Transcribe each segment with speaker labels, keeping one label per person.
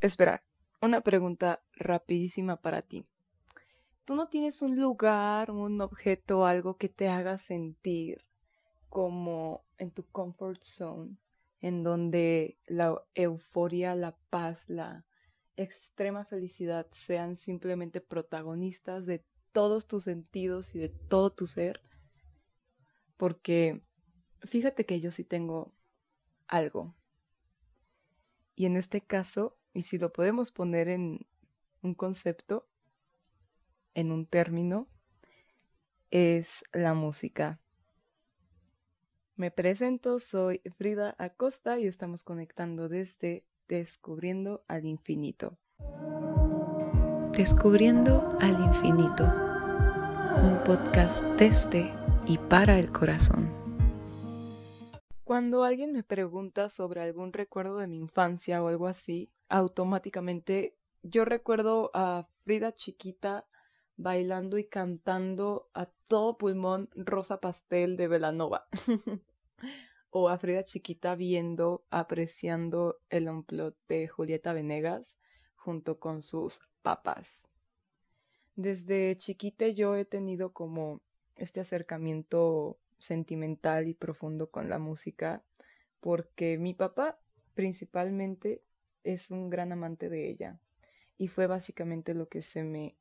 Speaker 1: Espera, una pregunta rapidísima para ti. ¿Tú no tienes un lugar, un objeto, algo que te haga sentir como en tu comfort zone, en donde la euforia, la paz, la extrema felicidad sean simplemente protagonistas de todos tus sentidos y de todo tu ser? Porque fíjate que yo sí tengo algo. Y en este caso, y si lo podemos poner en un concepto, en un término, es la música. Me presento, soy Frida Acosta y estamos conectando desde Descubriendo al Infinito. Descubriendo al Infinito, un podcast desde y para el corazón. Cuando alguien me pregunta sobre algún recuerdo de mi infancia o algo así, automáticamente yo recuerdo a Frida chiquita bailando y cantando a todo pulmón Rosa Pastel de Velanova. o a Frida chiquita viendo, apreciando el omplot de Julieta Venegas junto con sus papas. Desde chiquita yo he tenido como este acercamiento sentimental y profundo con la música porque mi papá principalmente es un gran amante de ella y fue básicamente lo que se me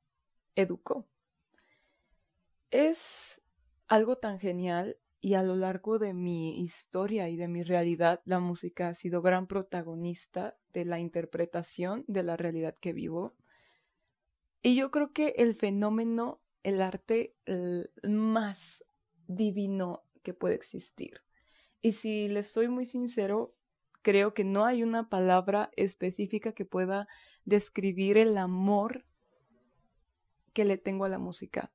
Speaker 1: educó. Es algo tan genial y a lo largo de mi historia y de mi realidad la música ha sido gran protagonista de la interpretación de la realidad que vivo. Y yo creo que el fenómeno, el arte más divino que puede existir. Y si les soy muy sincero, creo que no hay una palabra específica que pueda describir el amor que le tengo a la música.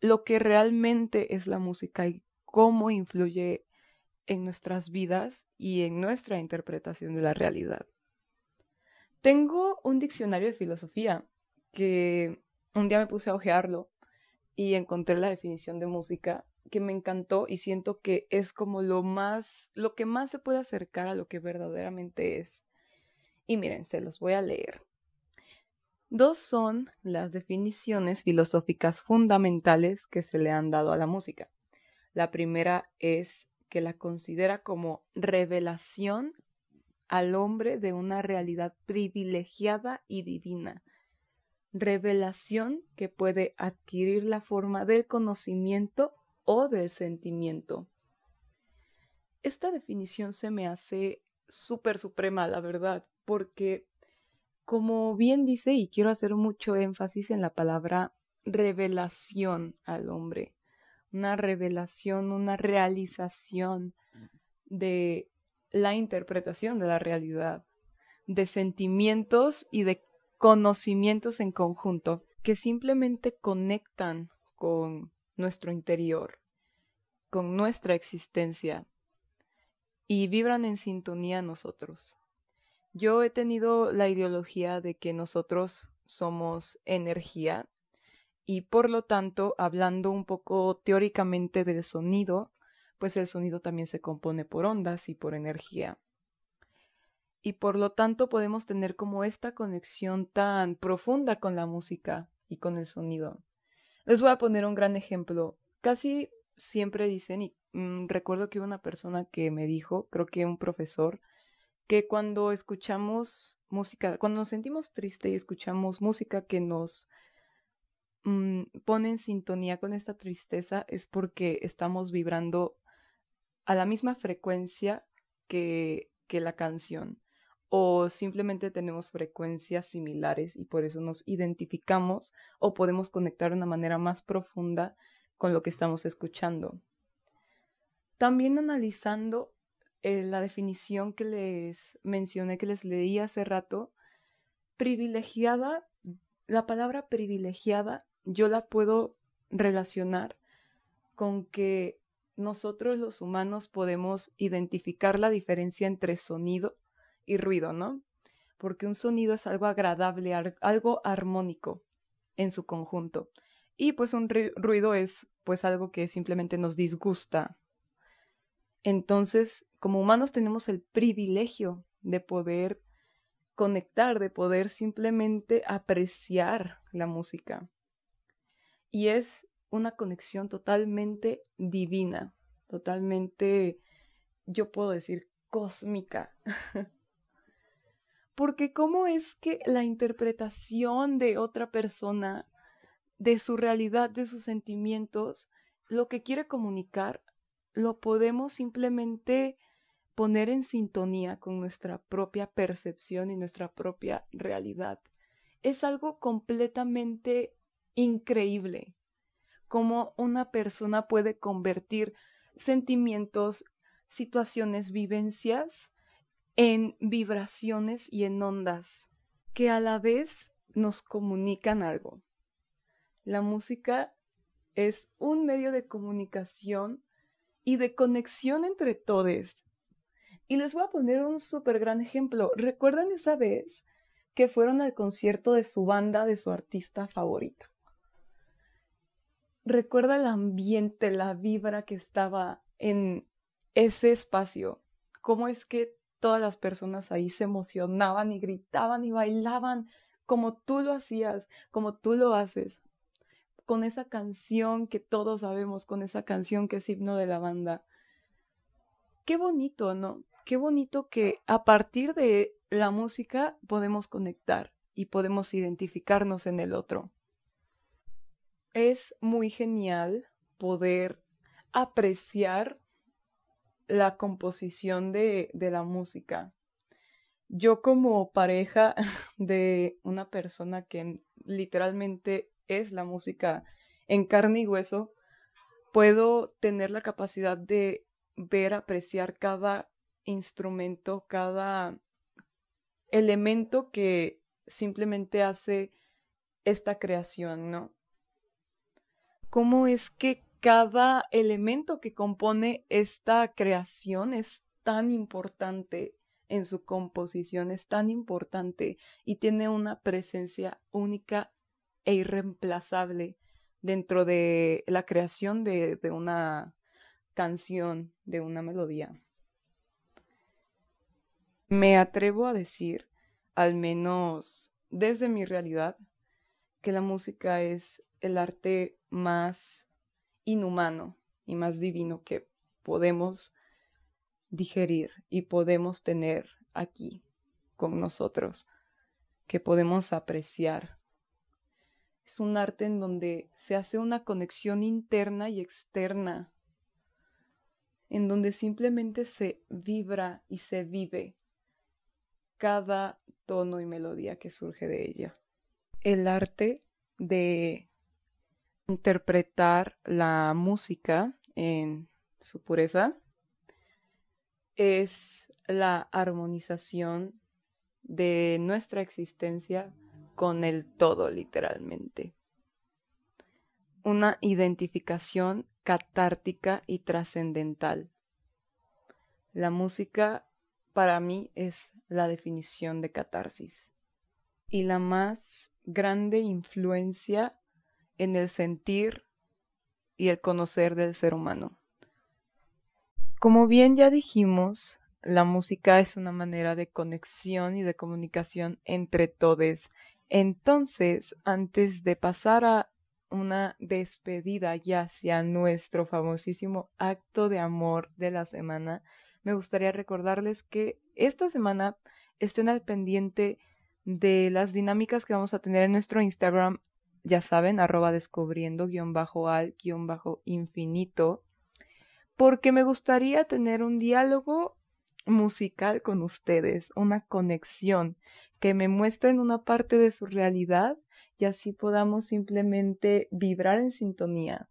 Speaker 1: Lo que realmente es la música y cómo influye en nuestras vidas y en nuestra interpretación de la realidad. Tengo un diccionario de filosofía que un día me puse a hojearlo y encontré la definición de música que me encantó y siento que es como lo más, lo que más se puede acercar a lo que verdaderamente es. Y miren, se los voy a leer. Dos son las definiciones filosóficas fundamentales que se le han dado a la música. La primera es que la considera como revelación al hombre de una realidad privilegiada y divina. Revelación que puede adquirir la forma del conocimiento o del sentimiento. Esta definición se me hace súper suprema, la verdad, porque como bien dice, y quiero hacer mucho énfasis en la palabra revelación al hombre, una revelación, una realización de la interpretación de la realidad, de sentimientos y de conocimientos en conjunto que simplemente conectan con nuestro interior, con nuestra existencia y vibran en sintonía nosotros. Yo he tenido la ideología de que nosotros somos energía y por lo tanto, hablando un poco teóricamente del sonido, pues el sonido también se compone por ondas y por energía. Y por lo tanto podemos tener como esta conexión tan profunda con la música y con el sonido. Les voy a poner un gran ejemplo. Casi siempre dicen, y mm, recuerdo que una persona que me dijo, creo que un profesor, que cuando escuchamos música, cuando nos sentimos tristes y escuchamos música que nos mm, pone en sintonía con esta tristeza, es porque estamos vibrando a la misma frecuencia que, que la canción o simplemente tenemos frecuencias similares y por eso nos identificamos o podemos conectar de una manera más profunda con lo que estamos escuchando. También analizando eh, la definición que les mencioné, que les leí hace rato, privilegiada, la palabra privilegiada yo la puedo relacionar con que nosotros los humanos podemos identificar la diferencia entre sonido y ruido, ¿no? Porque un sonido es algo agradable, algo armónico en su conjunto. Y pues un ruido es pues algo que simplemente nos disgusta. Entonces, como humanos tenemos el privilegio de poder conectar, de poder simplemente apreciar la música. Y es una conexión totalmente divina, totalmente, yo puedo decir, cósmica. Porque cómo es que la interpretación de otra persona, de su realidad, de sus sentimientos, lo que quiere comunicar, lo podemos simplemente poner en sintonía con nuestra propia percepción y nuestra propia realidad. Es algo completamente increíble cómo una persona puede convertir sentimientos, situaciones, vivencias en vibraciones y en ondas que a la vez nos comunican algo. La música es un medio de comunicación y de conexión entre todos. Y les voy a poner un súper gran ejemplo. ¿Recuerdan esa vez que fueron al concierto de su banda, de su artista favorito? Recuerda el ambiente, la vibra que estaba en ese espacio. Cómo es que todas las personas ahí se emocionaban y gritaban y bailaban como tú lo hacías, como tú lo haces con esa canción que todos sabemos, con esa canción que es himno de la banda. Qué bonito, ¿no? Qué bonito que a partir de la música podemos conectar y podemos identificarnos en el otro. Es muy genial poder apreciar la composición de, de la música. Yo como pareja de una persona que literalmente es la música en carne y hueso, puedo tener la capacidad de ver, apreciar cada instrumento, cada elemento que simplemente hace esta creación, ¿no? ¿Cómo es que cada elemento que compone esta creación es tan importante en su composición, es tan importante y tiene una presencia única e irreemplazable dentro de la creación de, de una canción, de una melodía. Me atrevo a decir, al menos desde mi realidad, que la música es el arte más inhumano y más divino que podemos digerir y podemos tener aquí con nosotros, que podemos apreciar es un arte en donde se hace una conexión interna y externa, en donde simplemente se vibra y se vive cada tono y melodía que surge de ella. El arte de interpretar la música en su pureza es la armonización de nuestra existencia con el todo literalmente. Una identificación catártica y trascendental. La música para mí es la definición de catarsis y la más grande influencia en el sentir y el conocer del ser humano. Como bien ya dijimos, la música es una manera de conexión y de comunicación entre todos entonces, antes de pasar a una despedida ya hacia nuestro famosísimo acto de amor de la semana, me gustaría recordarles que esta semana estén al pendiente de las dinámicas que vamos a tener en nuestro Instagram, ya saben, arroba descubriendo guion bajo al guion bajo infinito, porque me gustaría tener un diálogo musical con ustedes, una conexión que me muestren una parte de su realidad y así podamos simplemente vibrar en sintonía.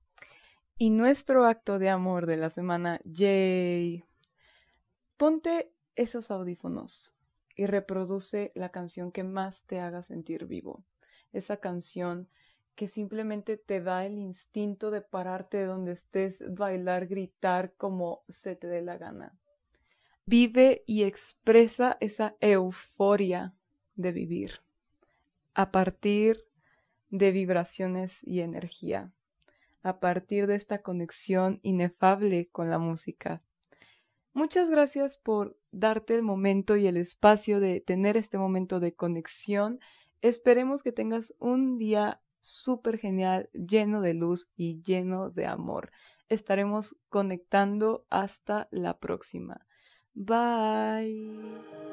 Speaker 1: Y nuestro acto de amor de la semana, yay. Ponte esos audífonos y reproduce la canción que más te haga sentir vivo. Esa canción que simplemente te da el instinto de pararte de donde estés, bailar, gritar como se te dé la gana. Vive y expresa esa euforia de vivir, a partir de vibraciones y energía, a partir de esta conexión inefable con la música. Muchas gracias por darte el momento y el espacio de tener este momento de conexión. Esperemos que tengas un día súper genial, lleno de luz y lleno de amor. Estaremos conectando hasta la próxima. Bye.